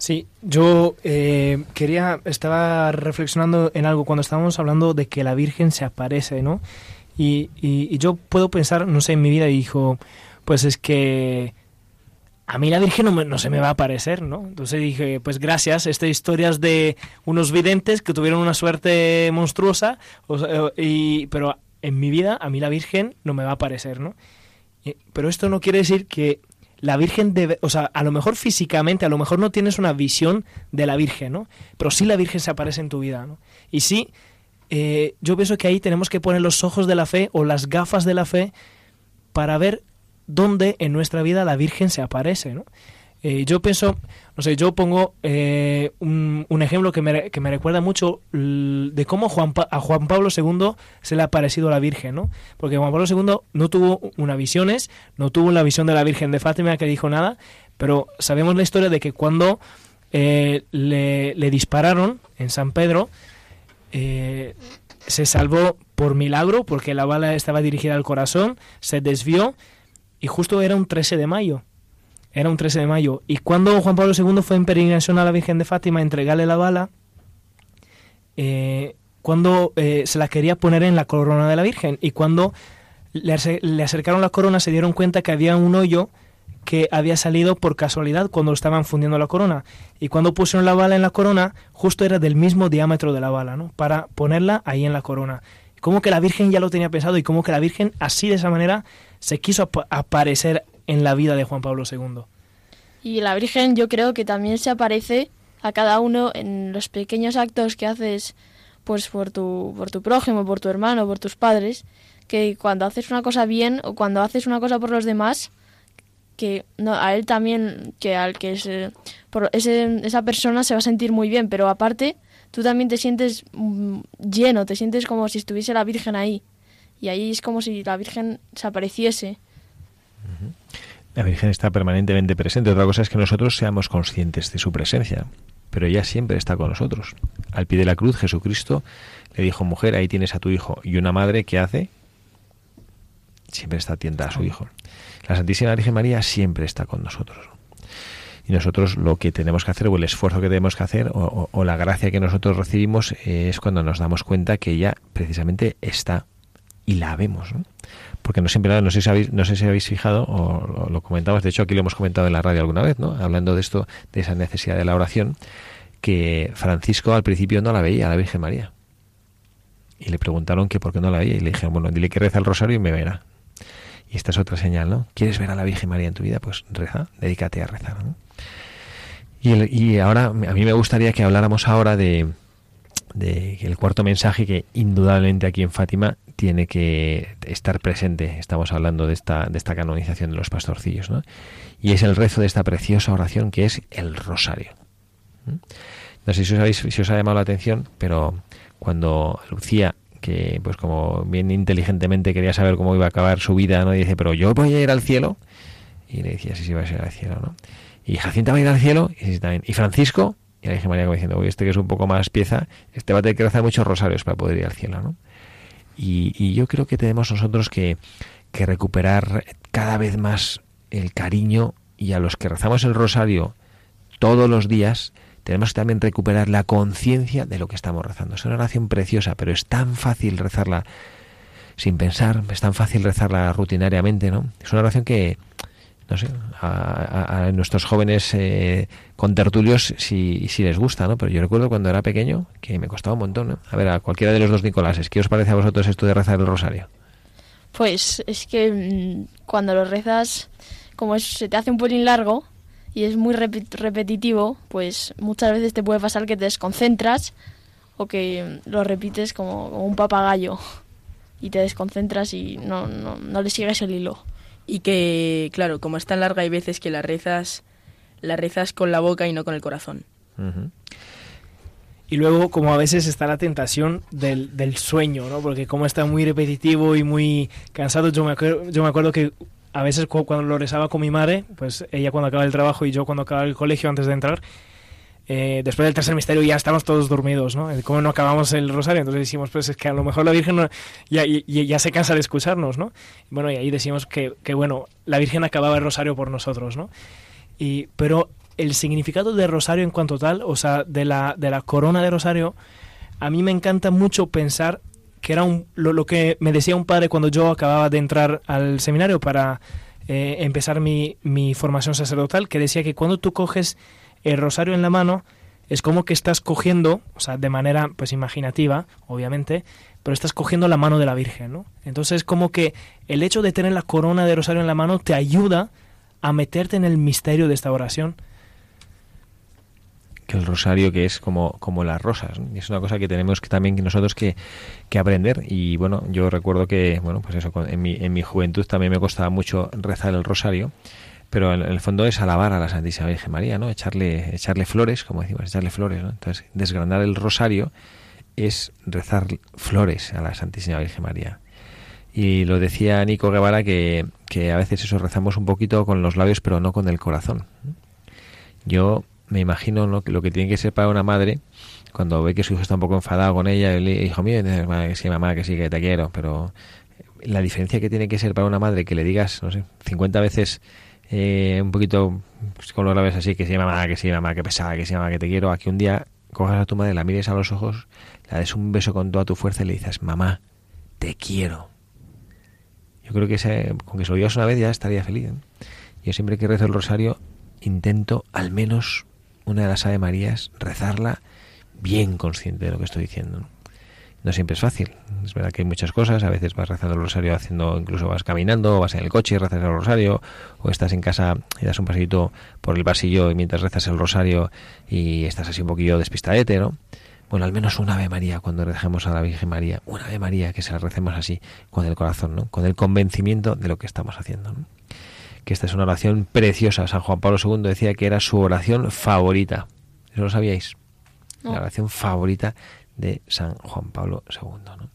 Sí, yo eh, quería, estaba reflexionando en algo cuando estábamos hablando de que la Virgen se aparece, ¿no? Y, y, yo puedo pensar, no sé, en mi vida, y dijo, pues es que a mí la Virgen no, no, se me va a aparecer, ¿no? Entonces dije, pues gracias, estas historias de unos videntes que tuvieron una suerte monstruosa, y, pero en mi vida a mí la Virgen no me va a aparecer, ¿no? Pero esto no quiere decir que la Virgen debe, o sea, a lo mejor físicamente, a lo mejor no tienes una visión de la Virgen, ¿no? Pero sí la Virgen se aparece en tu vida, ¿no? Y sí, eh, yo pienso que ahí tenemos que poner los ojos de la fe o las gafas de la fe para ver dónde en nuestra vida la Virgen se aparece, ¿no? Eh, yo pienso, no sé, yo pongo eh, un, ejemplo que me, que me, recuerda mucho de cómo Juan a Juan Pablo II se le ha parecido la Virgen, ¿no? Porque Juan Pablo II no tuvo una visiones, no tuvo la visión de la Virgen de Fátima que dijo nada, pero sabemos la historia de que cuando eh, le, le, dispararon en San Pedro, se salvó por milagro, porque la bala estaba dirigida al corazón, se desvió y justo era un 13 de mayo era un 13 de mayo. Y cuando Juan Pablo II fue en peregrinación a la Virgen de Fátima a entregarle la bala, eh, cuando eh, se la quería poner en la corona de la Virgen y cuando le, acercaron la corona se dieron cuenta que había un hoyo que había salido por casualidad cuando estaban fundiendo la corona. Y cuando pusieron la bala en la corona, justo era del mismo diámetro de la bala, ¿no? Para ponerla ahí en la corona. Como que la Virgen ya lo tenía pensado y como que la Virgen así de esa manera se quiso aparecer en la vida de Juan Pablo II. Y la Virgen yo creo que también se aparece a cada uno en los pequeños actos que haces pues por tu, por tu prójimo, por tu hermano, por tus padres, que cuando haces una cosa bien o cuando haces una cosa por los demás, que no, a él también, que al que es, por ese, esa persona se va a sentir muy bien, pero aparte tú también te sientes mm, lleno, te sientes como si estuviese la Virgen ahí. Y ahí es como si la Virgen se apareciese. La Virgen está permanentemente presente. Otra cosa es que nosotros seamos conscientes de su presencia, pero ella siempre está con nosotros. Al pie de la cruz, Jesucristo le dijo, mujer, ahí tienes a tu hijo. Y una madre, ¿qué hace? Siempre está atenta a su hijo. La Santísima Virgen María siempre está con nosotros. Y nosotros lo que tenemos que hacer, o el esfuerzo que tenemos que hacer, o, la gracia que nosotros recibimos, es cuando nos damos cuenta que ella precisamente está y la vemos. Porque no siempre, no sé si habéis, no sé si habéis fijado, o lo, comentamos, de hecho aquí lo hemos comentado en la radio alguna vez, ¿no? hablando de esto, de esa necesidad de la oración, que Francisco al principio no la veía a la Virgen María. Y le preguntaron que por qué no la veía, y le dijeron, bueno, dile que reza el rosario y me verá. Y esta es otra señal, ¿no? ¿Quieres ver a la Virgen María en tu vida? Pues reza, dedícate a rezar. Y, y ahora, a mí me gustaría que habláramos ahora de, de el cuarto mensaje que indudablemente aquí en Fátima tiene que estar presente. Estamos hablando de esta, de esta canonización de los pastorcillos, ¿no? Y es el rezo de esta preciosa oración que es el rosario. No sé si os, habéis, si os ha llamado la atención, pero cuando Lucía que pues como bien inteligentemente quería saber cómo iba a acabar su vida, ¿no? Dice, pero yo voy a ir al cielo. Y le decía, sí, sí, va a ir al cielo, ¿no? Y Jacinta va a ir al cielo, y, sí, también. y Francisco, y la dije María como diciendo, oye, este que es un poco más pieza, este va a tener que rezar muchos rosarios para poder ir al cielo, ¿no? Y, y yo creo que tenemos nosotros que, que recuperar cada vez más el cariño y a los que rezamos el rosario todos los días, tenemos que también recuperar la conciencia de lo que estamos rezando. Es una oración preciosa, pero es tan fácil rezarla sin pensar, es tan fácil rezarla rutinariamente, ¿no? Es una oración que, no sé, a, nuestros jóvenes eh, con tertulios si, si les gusta, ¿no? Pero yo recuerdo cuando era pequeño que me costaba un montón, ¿no? A ver, a cualquiera de los dos Nicolases, ¿qué os parece a vosotros esto de rezar el rosario? Pues es que mmm, cuando lo rezas, como se te hace un pelín largo, y es muy rep repetitivo, pues muchas veces te puede pasar que te desconcentras o que lo repites como, como un papagayo y te desconcentras y no, no, no, le sigues el hilo. Y que, claro, como es tan larga, hay veces que la rezas, la rezas con la boca y no con el corazón. Uh -huh. Y luego, como a veces está la tentación del, del, sueño, ¿no? Porque como está muy repetitivo y muy cansado, yo me, acuerdo, yo me acuerdo que a veces cuando lo rezaba con mi madre, pues ella cuando acaba el trabajo y yo cuando acaba el colegio antes de entrar, eh, después del tercer misterio ya estamos todos dormidos, ¿no? Como no acabamos el rosario, entonces decimos, pues es que a lo mejor la Virgen no, ya, ya, ya, se cansa de escucharnos, ¿no? Bueno, y ahí decimos que, que, bueno, la Virgen acababa el rosario por nosotros, ¿no? Y, pero el significado del rosario en cuanto tal, o sea, de la, de la corona de rosario, a mí me encanta mucho pensar que era un, lo, lo, que me decía un padre cuando yo acababa de entrar al seminario para eh, empezar mi, mi, formación sacerdotal, que decía que cuando tú coges el rosario en la mano, es como que estás cogiendo, o sea, de manera pues imaginativa, obviamente, pero estás cogiendo la mano de la Virgen, ¿no? Entonces, como que el hecho de tener la corona de rosario en la mano te ayuda a meterte en el misterio de esta oración que el rosario que es como, como las rosas. Y es una cosa que tenemos que también nosotros que, que, aprender. Y bueno, yo recuerdo que, bueno, pues eso, en mi, en mi juventud también me costaba mucho rezar el rosario. Pero en, el fondo es alabar a la Santísima Virgen María, ¿no? Echarle, echarle flores, como decimos, echarle flores, ¿no? Entonces, desgranar el rosario es rezar flores a la Santísima Virgen María. Y lo decía Nico Guevara que, que a veces eso rezamos un poquito con los labios, pero no con el corazón. Yo me imagino lo que, lo que tiene que ser para una madre cuando ve que su hijo está un poco enfadado con ella y le hijo mío, que sí, mamá, que sí, que te quiero, pero la diferencia que tiene que ser para una madre que le digas, no sé, 50 veces eh, un poquito pues, con los labios así, que sí, mamá, que sí, mamá, que pesada, que sí, mamá, que te quiero, a que un día cojas a tu madre, la mires a los ojos, la des un beso con toda tu fuerza y le dices, mamá, te quiero. Yo creo que ese, con que se lo digas una vez ya estaría feliz. ¿eh? Yo siempre que rezo el rosario intento al menos una de las Ave Marías, rezarla bien consciente de lo que estoy diciendo. Siempre es fácil. Es verdad que hay muchas cosas. A veces vas rezando el rosario haciendo, incluso vas caminando, o vas en el coche y rezas el rosario, o estás en casa y das un paseito por el pasillo y mientras rezas el rosario y estás así un poquillo despistadete, ¿no? Bueno, al menos una Ave María cuando rezamos a la Virgen María, una Ave María que se la recemos así, con el corazón, ¿no? Con el convencimiento de lo que estamos haciendo, ¿no? que esta es una oración preciosa. San Juan Pablo II decía que era su oración favorita. ¿Eso lo sabíais? No. La oración favorita de San Juan Pablo II. ¿no?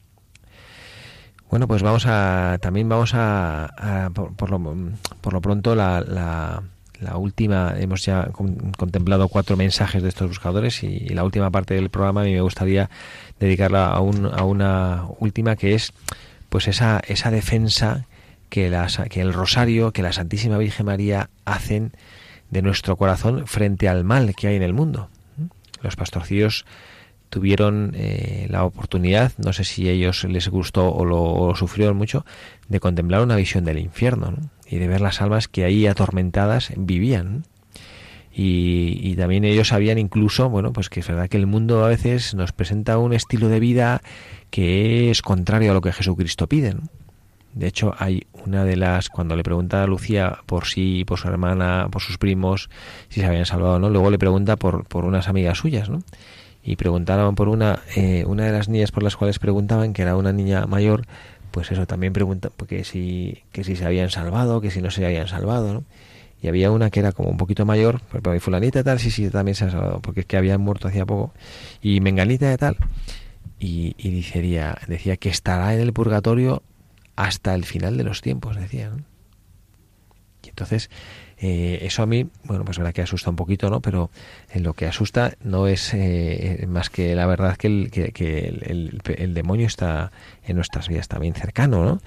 Bueno, pues vamos a también vamos a, por, lo, por, lo, pronto la, la, última hemos ya contemplado cuatro mensajes de estos buscadores y, la última parte del programa a mí me gustaría dedicarla a, un, a una última que es pues esa esa defensa que las, que el rosario que la Santísima Virgen María hacen de nuestro corazón frente al mal que hay en el mundo. Los pastorcillos tuvieron eh, la oportunidad, no sé si a ellos les gustó o lo, sufrieron mucho, de contemplar una visión del infierno y de ver las almas que ahí atormentadas vivían. Y, también ellos sabían incluso, bueno, pues que es verdad que el mundo a veces nos presenta un estilo de vida que es contrario a lo que Jesucristo pide. De hecho, hay una de las, cuando le pregunta a Lucía por sí, por su hermana, por sus primos, si se habían salvado o no, luego le pregunta por, por unas amigas suyas, ¿no? Y preguntaban por una, eh, una de las niñas por las cuales preguntaban, que era una niña mayor, pues eso, también preguntan que si, que si se habían salvado, que si no se habían salvado, ¿no? Y había una que era como un poquito mayor, pues fulanita tal, sí, sí, también se ha salvado, porque es que habían muerto hacía poco, y menganita de tal, y, y decía, decía que estará en el purgatorio hasta el final de los tiempos, decía, ¿no? Y entonces, eh, eso a mí, bueno, pues verdad que asusta un poquito, ¿no? Pero en lo que asusta no es eh, más que la verdad que, el, que, el, demonio está en nuestras vidas también cercano, ¿no?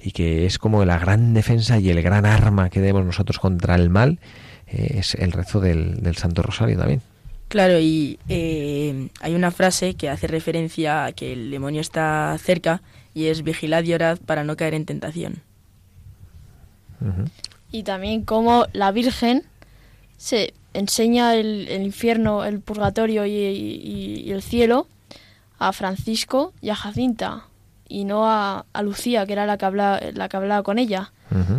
Y que es como la gran defensa y el gran arma que demos nosotros contra el mal eh, es el rezo del, del, Santo Rosario también. Claro, y hay una frase que hace referencia a que el demonio está cerca y es vigilad y orad para no caer en tentación y también cómo la Virgen se enseña el, infierno, el purgatorio y, el cielo a Francisco y a Jacinta y no a, Lucía, que era la que hablaba, la que hablaba con ella.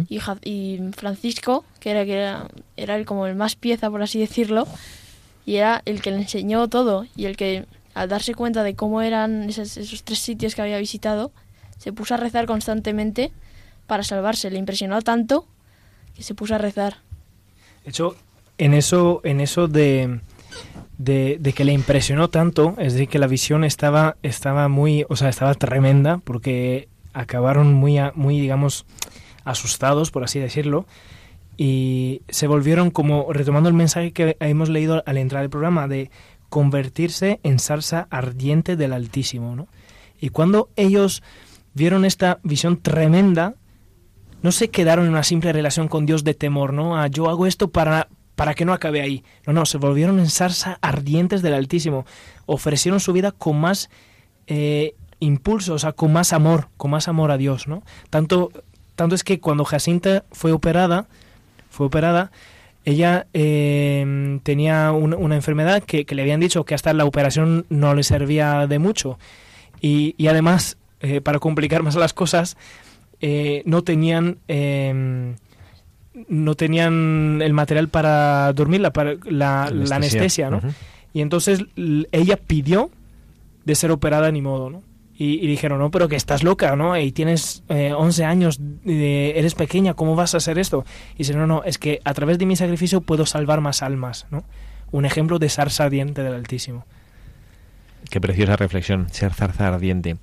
y, y, Francisco, que era, que era, era el, como el más pieza, por así decirlo, y era el que le enseñó todo y el que, al darse cuenta de cómo eran esos, esos tres sitios que había visitado, se puso a rezar constantemente para salvarse. Le impresionó tanto que se puso a rezar. De hecho, en eso, en eso de, de, que le impresionó tanto, es decir, que la visión estaba, estaba muy, o sea, estaba tremenda, porque acabaron muy, muy, digamos, asustados, por así decirlo, y se volvieron como, retomando el mensaje que hemos leído al entrar al programa, de convertirse en salsa ardiente del Altísimo, ¿no? Y cuando ellos vieron esta visión tremenda, no se quedaron en una simple relación con Dios de temor, ¿no? Ah, yo hago esto para, para que no acabe ahí. No, no, se volvieron en zarza ardientes del Altísimo. Ofrecieron su vida con más eh, impulso, o sea, con más amor, con más amor a Dios, ¿no? Tanto, tanto es que cuando Jacinta fue operada, fue operada, ella eh, tenía una enfermedad que, le habían dicho que hasta la operación no le servía de mucho. Y, y además, eh, para complicar más las cosas, eh, no tenían em, no tenían el material para dormirla, para la, anestesia, ¿no? Y entonces ella pidió de ser operada ni modo, ¿no? Y, dijeron, no, pero que estás loca, ¿no? Y tienes 11 eh, años, eres pequeña, ¿cómo vas a hacer esto? Y dice, no, no, es que a través de mi sacrificio puedo salvar más almas, ¿no? Un ejemplo de zarza ardiente del Altísimo. Qué preciosa reflexión, ser zarza ardiente.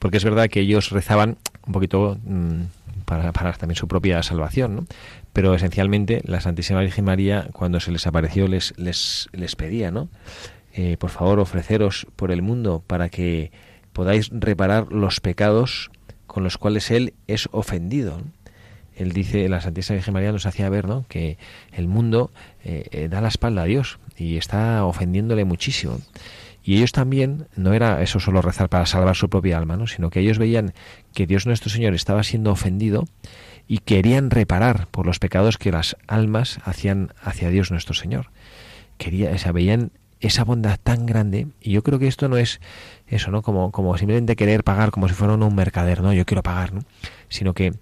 Porque es verdad que ellos rezaban un poquito mm, para, también su propia salvación, ¿no? Pero esencialmente la Santísima Virgen María, cuando se les apareció, les, les, les pedía, ¿no? Eh, por favor, ofreceros por el mundo para que podáis reparar los pecados con los cuales Él es ofendido. Él dice, la Santísima Virgen María nos hacía ver ¿no? que el mundo eh, eh, da la espalda a Dios y está ofendiéndole muchísimo. Y ellos también, no era eso solo rezar para salvar su propia alma, ¿no? sino que ellos veían que Dios nuestro Señor estaba siendo ofendido y querían reparar por los pecados que las almas hacían hacia Dios nuestro Señor. Quería, o veían esa bondad tan grande y yo creo que esto no es eso, ¿no? Como, como simplemente querer pagar como si fuera un mercader, ¿no? Yo quiero pagar, ¿no? Sino que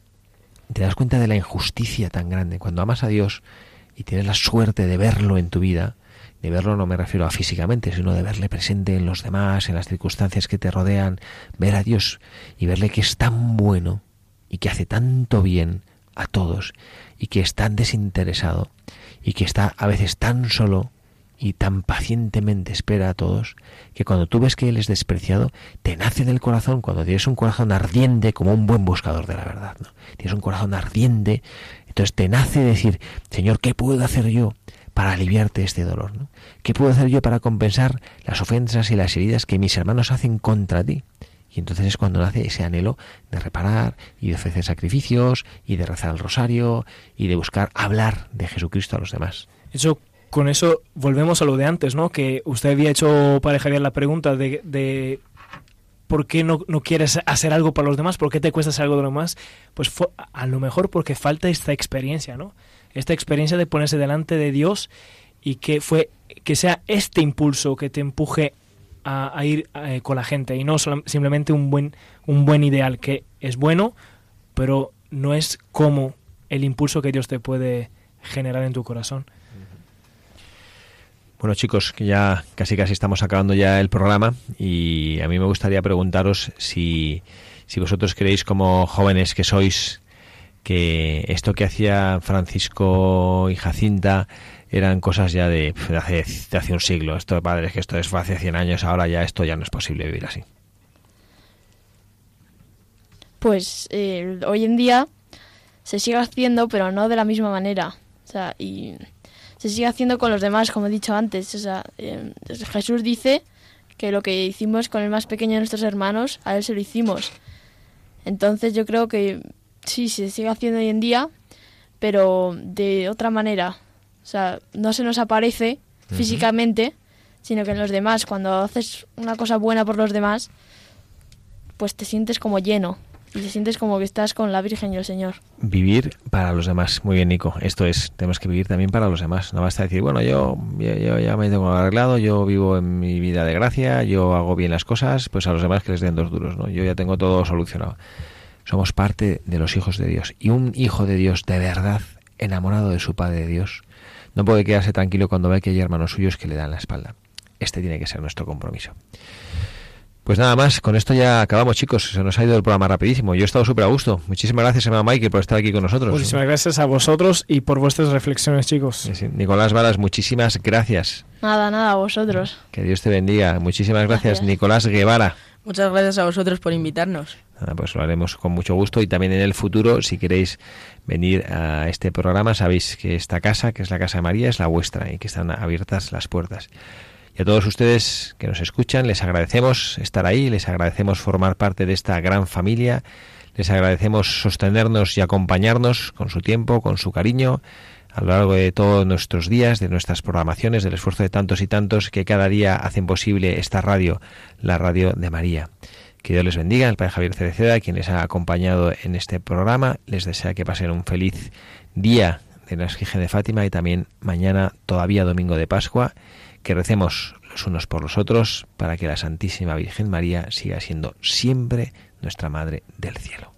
te das cuenta de la injusticia tan grande. Cuando amas a Dios y tienes la suerte de verlo en tu vida, de verlo no me refiero a físicamente, sino de verle presente en los demás, en las circunstancias que te rodean, ver a Dios y verle que es tan bueno y que hace tanto bien a todos y que es tan desinteresado y que está a veces tan solo y tan pacientemente espera a todos, que cuando tú ves que Él es despreciado, te nace del corazón, cuando tienes un corazón ardiente como un buen buscador de la verdad, ¿no? Tienes un corazón ardiente, entonces te nace decir, Señor, ¿qué puedo hacer yo para aliviarte este dolor? ¿no? ¿Qué puedo hacer yo para compensar las ofensas y las heridas que mis hermanos hacen contra ti? Y entonces es cuando nace ese anhelo de reparar y de ofrecer sacrificios y de rezar el rosario y de buscar hablar de Jesucristo a los demás. Eso, con eso volvemos a lo de antes, ¿no? Que usted había hecho para Javier la pregunta de, de ¿por qué no, no, quieres hacer algo para los demás? ¿Por qué te cuesta hacer algo de los demás? Pues a lo mejor porque falta esta experiencia, ¿no? Esta experiencia de ponerse delante de Dios y que fue que sea este impulso que te empuje a, ir eh, con la gente y no solo, simplemente un buen un buen ideal que es bueno, pero no es como el impulso que Dios te puede generar en tu corazón. Bueno chicos, que ya casi casi estamos acabando ya el programa y a mí me gustaría preguntaros si, si vosotros creéis como jóvenes que sois que esto que hacía Francisco y Jacinta eran cosas ya de, hace, de hace un siglo. Esto, padre, es que esto es hace 100 años, ahora ya esto ya no es posible vivir así. Pues eh, hoy en día se sigue haciendo, pero no de la misma manera. O sea, y se sigue haciendo con los demás, como he dicho antes. O sea, eh, Jesús dice que lo que hicimos con el más pequeño de nuestros hermanos, a él se lo hicimos. Entonces yo creo que sí, se sigue haciendo hoy en día, pero de otra manera. O sea, no se nos aparece uh -huh. físicamente, sino que en los demás, cuando haces una cosa buena por los demás, pues te sientes como lleno y te sientes como que estás con la Virgen y el Señor. Vivir para los demás. Muy bien, Nico. Esto es, tenemos que vivir también para los demás. No basta decir, bueno, yo, yo, yo ya me tengo arreglado, yo vivo en mi vida de gracia, yo hago bien las cosas, pues a los demás que les den dos duros, ¿no? Yo ya tengo todo solucionado. Somos parte de los hijos de Dios. Y un hijo de Dios de verdad, enamorado de su Padre de Dios, no puede quedarse tranquilo cuando ve que hay hermanos suyos que le dan la espalda. Este tiene que ser nuestro compromiso. Pues nada más, con esto ya acabamos, chicos. Se nos ha ido el programa rapidísimo. Yo he estado súper a gusto. Muchísimas gracias, hermano Mike, por estar aquí con nosotros. Muchísimas gracias a vosotros y por vuestras reflexiones, chicos. Sí. Nicolás Varas, muchísimas gracias. Nada, nada, a vosotros. Que Dios te bendiga. Muchísimas gracias, gracias. Nicolás Guevara. Muchas gracias a vosotros por invitarnos. Pues lo haremos con mucho gusto y también en el futuro, si queréis venir a este programa, sabéis que esta casa, que es la Casa de María, es la vuestra y que están abiertas las puertas. Y a todos ustedes que nos escuchan, les agradecemos estar ahí, les agradecemos formar parte de esta gran familia, les agradecemos sostenernos y acompañarnos con su tiempo, con su cariño, a lo largo de todos nuestros días, de nuestras programaciones, del esfuerzo de tantos y tantos que cada día hacen posible esta radio, la radio de María. Que Dios les bendiga, el Padre Javier Cereceda, quien les ha acompañado en este programa, les desea que pasen un feliz día de la Esquije de Fátima y también mañana, todavía domingo de Pascua, que recemos los unos por los otros para que la Santísima Virgen María siga siendo siempre nuestra Madre del Cielo.